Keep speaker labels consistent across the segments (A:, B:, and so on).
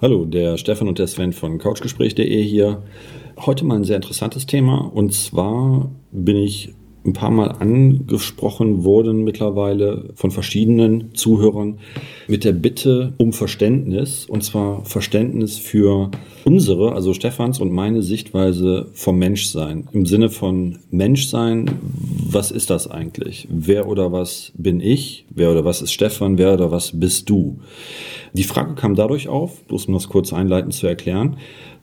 A: Hallo, der Stefan und der Sven von couchgespräch.de hier. Heute mal ein sehr interessantes Thema und zwar bin ich ein paar Mal angesprochen worden mittlerweile von verschiedenen Zuhörern mit der Bitte um Verständnis und zwar Verständnis für unsere, also Stefans und meine Sichtweise vom Menschsein. Im Sinne von Menschsein, was ist das eigentlich? Wer oder was bin ich? Wer oder was ist Stefan? Wer oder was bist du? Die Frage kam dadurch auf, bloß um das kurz einleitend zu erklären,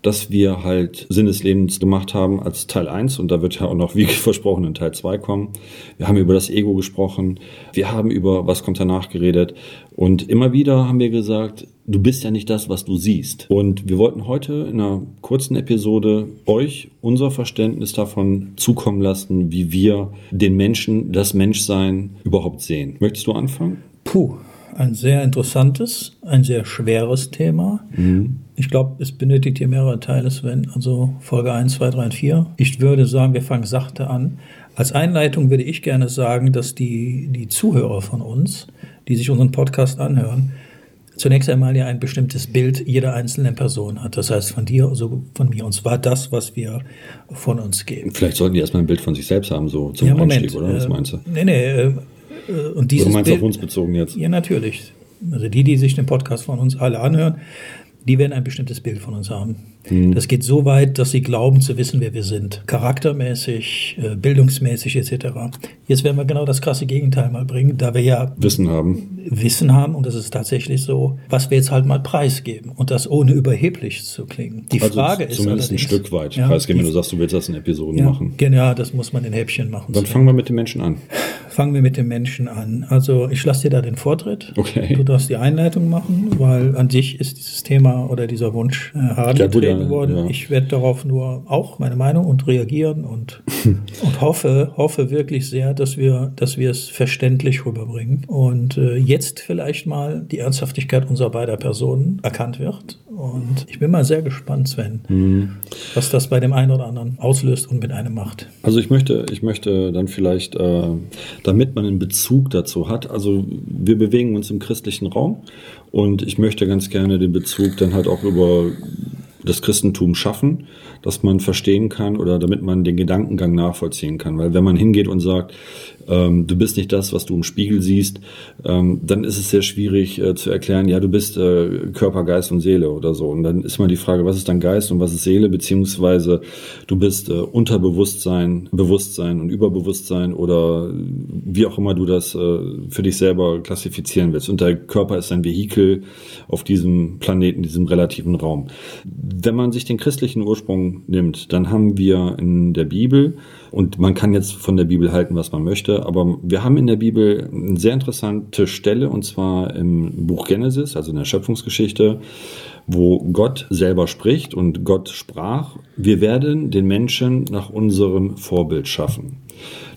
A: dass wir halt Sinn des Lebens gemacht haben als Teil 1 und da wird ja auch noch, wie versprochen, in Teil 2 kommen. Wir haben über das Ego gesprochen, wir haben über was kommt danach geredet und immer wieder haben wir gesagt, du bist ja nicht das, was du siehst. Und wir wollten heute in einer kurzen Episode euch unser Verständnis davon zukommen lassen, wie wir den Menschen, das Menschsein überhaupt sehen. Möchtest du anfangen?
B: Puh, ein sehr interessantes, ein sehr schweres Thema. Mhm. Ich glaube, es benötigt hier mehrere Teile, Sven. Also Folge 1, 2, 3 und 4. Ich würde sagen, wir fangen sachte an. Als Einleitung würde ich gerne sagen, dass die, die Zuhörer von uns, die sich unseren Podcast anhören, zunächst einmal ja ein bestimmtes Bild jeder einzelnen Person hat. Das heißt, von dir, also von mir. Und zwar das, was wir von uns geben.
A: Vielleicht sollten die erstmal ein Bild von sich selbst haben, so zum ja, Moment, Einstieg, oder? Was
B: äh,
A: meinst du?
B: Nee, nee, äh,
A: äh, und dieses du meinst Bild, auf uns bezogen jetzt?
B: Ja, natürlich. Also die, die sich den Podcast von uns alle anhören, die werden ein bestimmtes Bild von uns haben. Mhm. Das geht so weit, dass sie glauben zu wissen, wer wir sind. Charaktermäßig, äh, bildungsmäßig etc. Jetzt werden wir genau das krasse Gegenteil mal bringen, da wir ja
A: Wissen haben.
B: Wissen haben und das ist tatsächlich so, was wir jetzt halt mal preisgeben und das ohne überheblich zu klingen.
A: Die also Frage ist zumindest ein Stück weit ja, preisgeben, wenn du sagst, du willst das in Episoden
B: ja,
A: machen.
B: Genau, das muss man in Häppchen machen.
A: Dann fangen wir mit den Menschen an.
B: Fangen wir mit den Menschen an. Also ich lasse dir da den Vortritt.
A: Okay.
B: Du darfst die Einleitung machen, weil an sich ist dieses Thema oder dieser Wunsch äh, hart ja, getreten worden. Ja. Ich werde darauf nur auch meine Meinung und reagieren und, und hoffe, hoffe wirklich sehr, dass wir, dass wir es verständlich rüberbringen. Und äh, jetzt vielleicht mal die Ernsthaftigkeit unserer beider Personen erkannt wird. Und ich bin mal sehr gespannt, Sven, mhm. was das bei dem einen oder anderen auslöst und mit einem macht.
A: Also ich möchte, ich möchte dann vielleicht, äh, damit man einen Bezug dazu hat, also wir bewegen uns im christlichen Raum und ich möchte ganz gerne den Bezug dann halt auch über das Christentum schaffen, dass man verstehen kann oder damit man den Gedankengang nachvollziehen kann. Weil wenn man hingeht und sagt, ähm, du bist nicht das, was du im Spiegel siehst, ähm, dann ist es sehr schwierig äh, zu erklären, ja, du bist äh, Körper, Geist und Seele oder so. Und dann ist mal die Frage, was ist dann Geist und was ist Seele, beziehungsweise du bist äh, Unterbewusstsein, Bewusstsein und Überbewusstsein oder wie auch immer du das äh, für dich selber klassifizieren willst. Und der Körper ist ein Vehikel auf diesem Planeten, diesem relativen Raum. Wenn man sich den christlichen Ursprung nimmt, dann haben wir in der Bibel und man kann jetzt von der Bibel halten, was man möchte, aber wir haben in der Bibel eine sehr interessante Stelle, und zwar im Buch Genesis, also in der Schöpfungsgeschichte, wo Gott selber spricht und Gott sprach, wir werden den Menschen nach unserem Vorbild schaffen.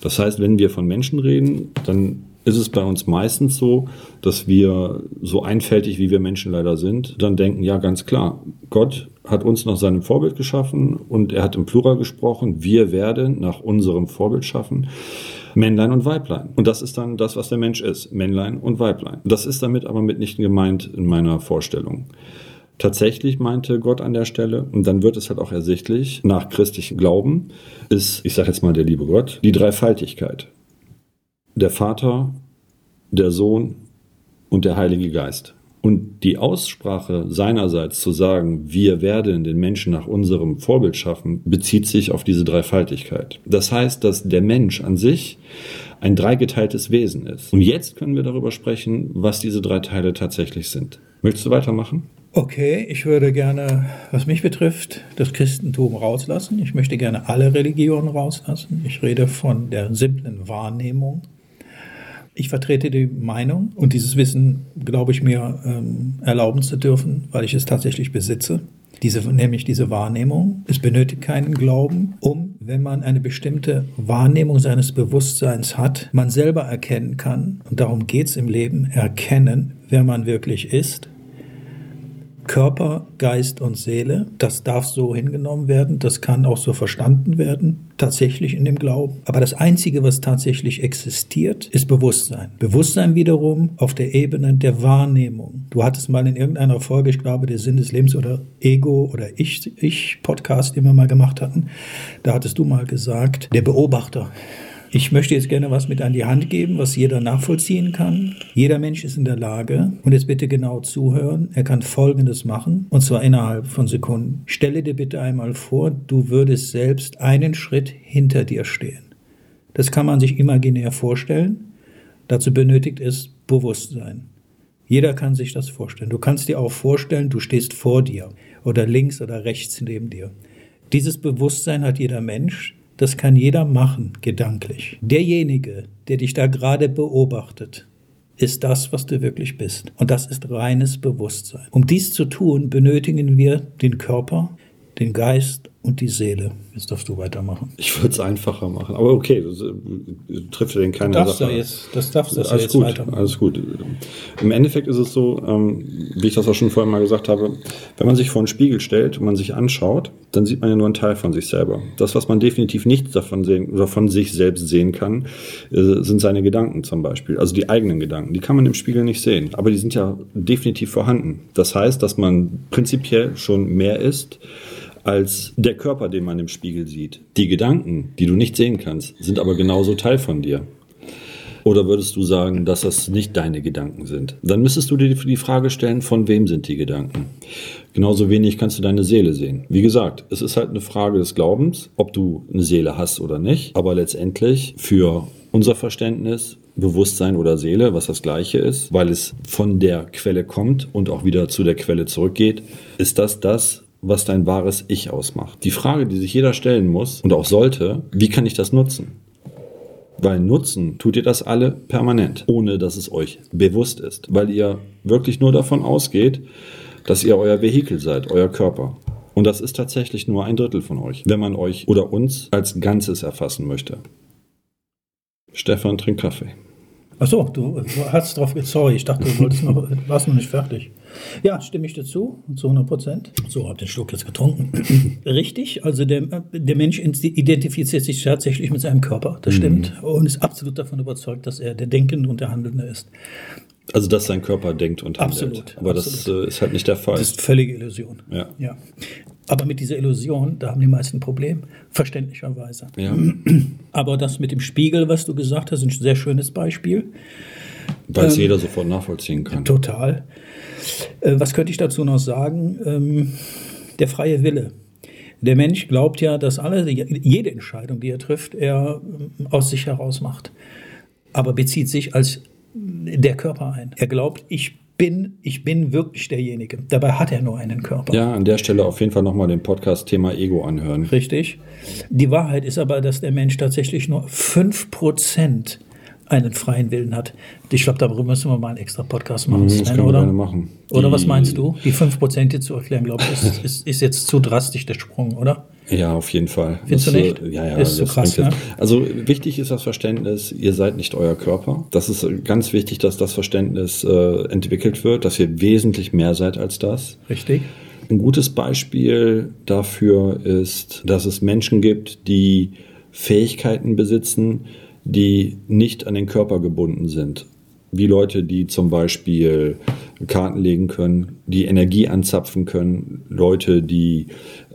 A: Das heißt, wenn wir von Menschen reden, dann ist es bei uns meistens so, dass wir so einfältig, wie wir Menschen leider sind, dann denken, ja, ganz klar, Gott hat uns nach seinem Vorbild geschaffen und er hat im Plural gesprochen, wir werden nach unserem Vorbild schaffen. Männlein und Weiblein. Und das ist dann das, was der Mensch ist. Männlein und Weiblein. Das ist damit aber mitnichten gemeint in meiner Vorstellung. Tatsächlich meinte Gott an der Stelle, und dann wird es halt auch ersichtlich, nach christlichem Glauben ist, ich sage jetzt mal der liebe Gott, die Dreifaltigkeit. Der Vater, der Sohn und der Heilige Geist. Und die Aussprache seinerseits zu sagen, wir werden den Menschen nach unserem Vorbild schaffen, bezieht sich auf diese Dreifaltigkeit. Das heißt, dass der Mensch an sich ein dreigeteiltes Wesen ist. Und jetzt können wir darüber sprechen, was diese drei Teile tatsächlich sind. Möchtest du weitermachen?
B: Okay, ich würde gerne, was mich betrifft, das Christentum rauslassen. Ich möchte gerne alle Religionen rauslassen. Ich rede von der simplen Wahrnehmung ich vertrete die Meinung und dieses Wissen, glaube ich mir, ähm, erlauben zu dürfen, weil ich es tatsächlich besitze. Diese, nämlich diese Wahrnehmung. Es benötigt keinen Glauben, um, wenn man eine bestimmte Wahrnehmung seines Bewusstseins hat, man selber erkennen kann, und darum geht es im Leben, erkennen, wer man wirklich ist, Körper, Geist und Seele. Das darf so hingenommen werden, das kann auch so verstanden werden, tatsächlich in dem Glauben. Aber das Einzige, was tatsächlich existiert, ist Bewusstsein. Bewusstsein wiederum auf der Ebene der Wahrnehmung. Du hattest mal in irgendeiner Folge, ich glaube, der Sinn des Lebens oder Ego oder Ich, Ich Podcast, den wir mal gemacht hatten, da hattest du mal gesagt, der Beobachter. Ich möchte jetzt gerne was mit an die Hand geben, was jeder nachvollziehen kann. Jeder Mensch ist in der Lage, und jetzt bitte genau zuhören, er kann Folgendes machen, und zwar innerhalb von Sekunden. Stelle dir bitte einmal vor, du würdest selbst einen Schritt hinter dir stehen. Das kann man sich imaginär vorstellen. Dazu benötigt es Bewusstsein. Jeder kann sich das vorstellen. Du kannst dir auch vorstellen, du stehst vor dir oder links oder rechts neben dir. Dieses Bewusstsein hat jeder Mensch, das kann jeder machen, gedanklich. Derjenige, der dich da gerade beobachtet, ist das, was du wirklich bist. Und das ist reines Bewusstsein. Um dies zu tun, benötigen wir den Körper, den Geist und die Seele. Jetzt darfst du weitermachen.
A: Ich würde es einfacher machen. Aber okay, das, äh, trifft ja den keiner
B: du darfst
A: Sache.
B: Jetzt, das darfst du
A: alles
B: jetzt
A: gut,
B: weitermachen.
A: alles gut. Im Endeffekt ist es so, ähm, wie ich das auch schon vorhin mal gesagt habe, wenn man sich vor einen Spiegel stellt und man sich anschaut, dann sieht man ja nur einen Teil von sich selber. Das, was man definitiv nicht davon sehen oder von sich selbst sehen kann, äh, sind seine Gedanken zum Beispiel. Also die eigenen Gedanken. Die kann man im Spiegel nicht sehen, aber die sind ja definitiv vorhanden. Das heißt, dass man prinzipiell schon mehr ist als der Körper, den man im Spiegel sieht. Die Gedanken, die du nicht sehen kannst, sind aber genauso Teil von dir. Oder würdest du sagen, dass das nicht deine Gedanken sind? Dann müsstest du dir die Frage stellen, von wem sind die Gedanken? Genauso wenig kannst du deine Seele sehen. Wie gesagt, es ist halt eine Frage des Glaubens, ob du eine Seele hast oder nicht. Aber letztendlich für unser Verständnis Bewusstsein oder Seele, was das gleiche ist, weil es von der Quelle kommt und auch wieder zu der Quelle zurückgeht, ist das das, was dein wahres Ich ausmacht. Die Frage, die sich jeder stellen muss und auch sollte, wie kann ich das nutzen? Weil nutzen tut ihr das alle permanent, ohne dass es euch bewusst ist, weil ihr wirklich nur davon ausgeht, dass ihr euer Vehikel seid, euer Körper. Und das ist tatsächlich nur ein Drittel von euch, wenn man euch oder uns als Ganzes erfassen möchte. Stefan trinkt Kaffee.
B: Achso, du, hast drauf, sorry, ich dachte, du wolltest noch, warst noch nicht fertig. Ja, stimme ich dazu, zu 100 Prozent. So, hab den Schluck jetzt getrunken. Richtig, also der, der Mensch identifiziert sich tatsächlich mit seinem Körper, das stimmt, mhm. und ist absolut davon überzeugt, dass er der Denkende und der Handelnde ist.
A: Also, dass sein Körper denkt und handelt.
B: Absolut.
A: Aber
B: absolut.
A: das äh, ist halt nicht der Fall.
B: Das ist völlige Illusion.
A: Ja.
B: ja. Aber mit dieser Illusion, da haben die meisten ein Problem, verständlicherweise.
A: Ja.
B: Aber das mit dem Spiegel, was du gesagt hast, ist ein sehr schönes Beispiel.
A: Weil es ähm, jeder sofort nachvollziehen kann.
B: Total. Äh, was könnte ich dazu noch sagen? Ähm, der freie Wille. Der Mensch glaubt ja, dass alle, jede Entscheidung, die er trifft, er ähm, aus sich heraus macht. Aber bezieht sich als der Körper ein. Er glaubt, ich bin, ich bin wirklich derjenige. Dabei hat er nur einen Körper.
A: Ja, an der Stelle auf jeden Fall nochmal den Podcast Thema Ego anhören.
B: Richtig. Die Wahrheit ist aber, dass der Mensch tatsächlich nur 5% einen freien Willen hat. Ich glaube, darüber müssen wir mal einen extra Podcast machen.
A: Mhm, das können oder? machen.
B: Oder was meinst du? Die 5% hier zu erklären, glaube ich, ist, ist, ist jetzt zu drastisch der Sprung, oder?
A: Ja, auf jeden Fall.
B: Findest das, du nicht?
A: Ja, ja.
B: Ist so krass, ne?
A: Also wichtig ist das Verständnis, ihr seid nicht euer Körper. Das ist ganz wichtig, dass das Verständnis äh, entwickelt wird, dass ihr wesentlich mehr seid als das.
B: Richtig.
A: Ein gutes Beispiel dafür ist, dass es Menschen gibt, die Fähigkeiten besitzen, die nicht an den Körper gebunden sind. Wie Leute, die zum Beispiel Karten legen können, die Energie anzapfen können, Leute, die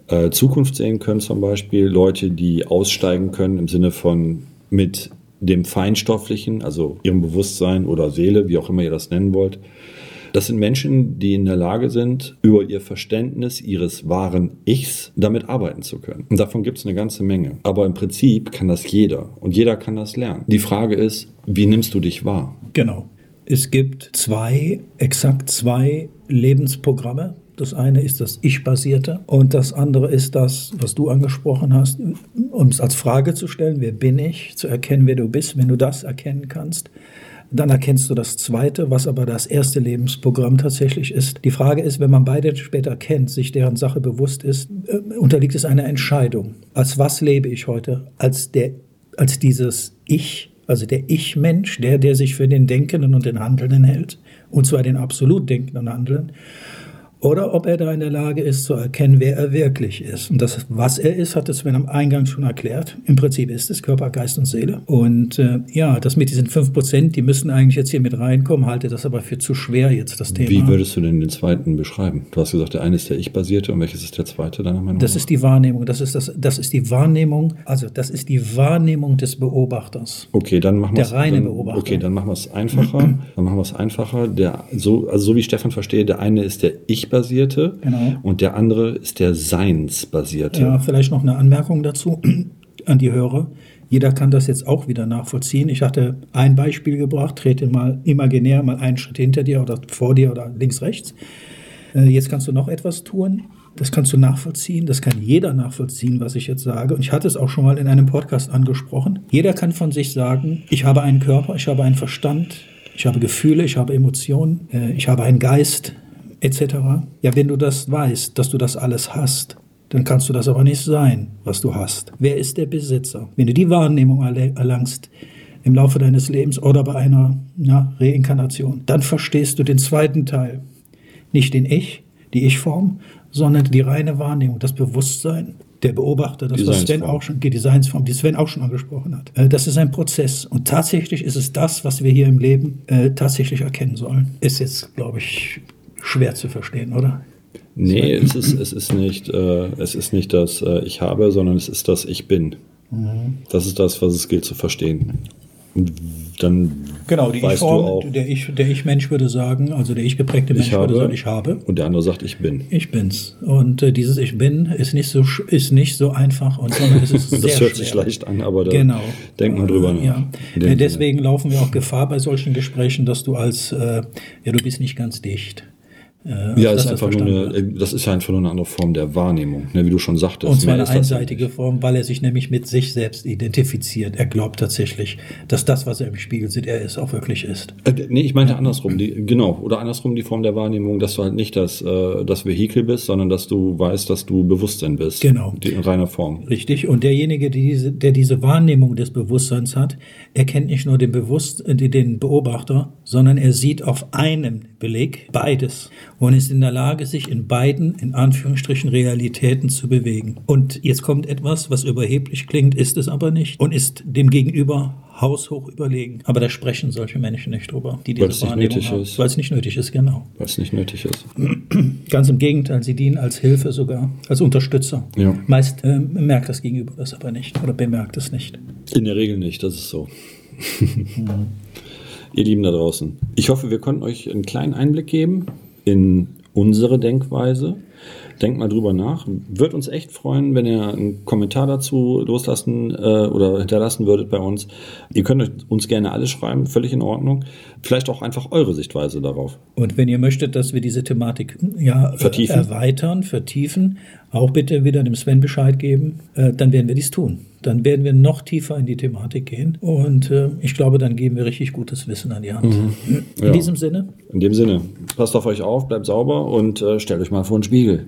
A: äh, Zukunft sehen können zum Beispiel, Leute, die aussteigen können im Sinne von mit dem Feinstofflichen, also ihrem Bewusstsein oder Seele, wie auch immer ihr das nennen wollt. Das sind Menschen, die in der Lage sind, über ihr Verständnis ihres wahren Ichs damit arbeiten zu können. Und davon gibt es eine ganze Menge. Aber im Prinzip kann das jeder und jeder kann das lernen. Die Frage ist, wie nimmst du dich wahr?
B: Genau. Es gibt zwei, exakt zwei Lebensprogramme, das eine ist das Ich-basierte und das andere ist das, was du angesprochen hast, um es als Frage zu stellen, wer bin ich, zu erkennen, wer du bist. Wenn du das erkennen kannst, dann erkennst du das zweite, was aber das erste Lebensprogramm tatsächlich ist. Die Frage ist, wenn man beide später kennt, sich deren Sache bewusst ist, äh, unterliegt es einer Entscheidung. Als was lebe ich heute? Als, der, als dieses Ich, also der Ich-Mensch, der, der sich für den Denkenden und den Handelnden hält, und zwar den absolut Denkenden und Handelnden oder ob er da in der Lage ist zu erkennen, wer er wirklich ist. Und das, was er ist, hat Sven am Eingang schon erklärt. Im Prinzip ist es Körper, Geist und Seele. Und äh, ja, das mit diesen fünf Prozent, die müssen eigentlich jetzt hier mit reinkommen, halte das aber für zu schwer jetzt, das Thema.
A: Wie würdest du denn den zweiten beschreiben? Du hast gesagt, der eine ist der Ich-basierte und welches ist der zweite deiner Meinung
B: Das ist die Wahrnehmung, das ist, das, das ist die Wahrnehmung, also das ist die Wahrnehmung des Beobachters.
A: Okay, dann machen wir
B: Der reine
A: dann,
B: Beobachter.
A: Okay, dann machen wir es einfacher. dann machen wir es einfacher. Der, so, also so wie ich Stefan verstehe, der eine ist der Ich-basierte
B: Genau.
A: und der andere ist der Seinsbasierte.
B: Ja, vielleicht noch eine Anmerkung dazu an die Hörer. Jeder kann das jetzt auch wieder nachvollziehen. Ich hatte ein Beispiel gebracht, trete mal imaginär mal einen Schritt hinter dir oder vor dir oder links, rechts. Äh, Jetzt kannst du noch etwas tun. Das kannst du nachvollziehen. Das kann jeder nachvollziehen, was ich jetzt sage. Und ich hatte es auch schon mal in einem Podcast angesprochen. Jeder kann von sich sagen, ich habe einen Körper, ich habe einen Verstand, ich habe Gefühle, ich habe Emotionen, äh, ich habe einen Geist, etc. Ja, wenn du das weißt, dass du das alles hast, dann kannst du das aber nicht sein, was du hast. Wer ist der Besitzer? Wenn du die Wahrnehmung erlangst im Laufe deines Lebens oder bei einer ja, Reinkarnation, dann verstehst du den zweiten Teil. Nicht den Ich, die Ich-Form, sondern die reine Wahrnehmung, das Bewusstsein, der Beobachter, das was Sven auch schon, die Designsform, die Sven auch schon angesprochen hat. Äh, Das ist ein Prozess und tatsächlich ist es das, was wir hier im Leben äh, tatsächlich erkennen sollen. Ist jetzt, glaube ich, schwer zu verstehen, oder?
A: Nee, es ist, es ist nicht, äh, es ist nicht das äh, Ich habe, sondern es ist das Ich bin.
B: Mhm.
A: Das ist das, was es gilt zu verstehen. Dann
B: Genau, die
A: weißt du
B: Ich-Form,
A: auch,
B: der Ich, der Ich-Mensch würde sagen, also der Ich-geprägte Mensch
A: ich
B: würde sagen, ich habe.
A: und der andere sagt, ich bin.
B: Ich bin's. Und äh, dieses Ich bin ist nicht so ist nicht so einfach und sondern es ist sehr
A: Das hört
B: schwer.
A: sich leicht an, aber da
B: Genau.
A: denkt man drüber nach.
B: Ja. Äh, Deswegen laufen wir auch Gefahr bei solchen Gesprächen, dass du als äh, ja du bist nicht ganz dicht. Äh,
A: Ja,
B: als
A: ist einfach nur eine, das ist ja einfach nur eine andere Form der Wahrnehmung, ne, wie du schon sagtest.
B: Und zwar eine einseitige Form, weil er sich nämlich mit sich selbst identifiziert. Er glaubt tatsächlich, dass das, was er im Spiegel sieht, er ist, auch wirklich ist.
A: Äh, nee, ich meinte andersrum, die, genau, oder andersrum die Form der Wahrnehmung, dass du halt nicht das, äh, das Vehikel bist, sondern dass du weißt, dass du Bewusstsein bist.
B: Genau.
A: Die, in reiner Form.
B: Richtig. Und derjenige, der diese, der diese Wahrnehmung des Bewusstseins hat, erkennt nicht nur den, Bewusst äh, den Beobachter, sondern er sieht auf einem Beleg beides und ist in der Lage, sich in beiden, in Anführungsstrichen, Realitäten zu bewegen. Und jetzt kommt etwas, was überheblich klingt, ist es aber nicht und ist dem Gegenüber haushoch überlegen. Aber da sprechen solche Menschen nicht drüber, die
A: Weil
B: diese
A: es nicht
B: Wahrnehmung
A: nötig
B: haben.
A: ist.
B: Weil es nicht nötig ist, genau.
A: Weil es nicht nötig ist.
B: Ganz im Gegenteil, sie dienen als Hilfe sogar, als Unterstützer.
A: Ja.
B: Meist ähm, merkt das Gegenüber das aber nicht oder bemerkt es nicht.
A: In der Regel nicht, das ist so. Ihr Lieben da draußen, ich hoffe, wir konnten euch einen kleinen Einblick geben in unsere Denkweise. Denkt mal drüber nach. Wird uns echt freuen, wenn ihr einen Kommentar dazu loslassen äh, oder hinterlassen würdet bei uns. Ihr könnt euch- uns gerne alles schreiben, völlig in Ordnung. Vielleicht auch einfach eure Sichtweise darauf.
B: Und wenn ihr möchtet, dass wir diese Thematik ja,
A: Vertiefen.
B: erweitern, vertiefen, auch bitte wieder dem Sven Bescheid geben, äh, dann werden wir dies tun. Dann werden wir noch tiefer in die Thematik gehen. Und äh, ich glaube, dann geben wir richtig gutes Wissen an die Hand. In
A: Mhm. Ja.
B: diesem Sinne,
A: In dem Sinne, passt auf euch auf, bleibt sauber und äh, stellt euch mal vor den Spiegel.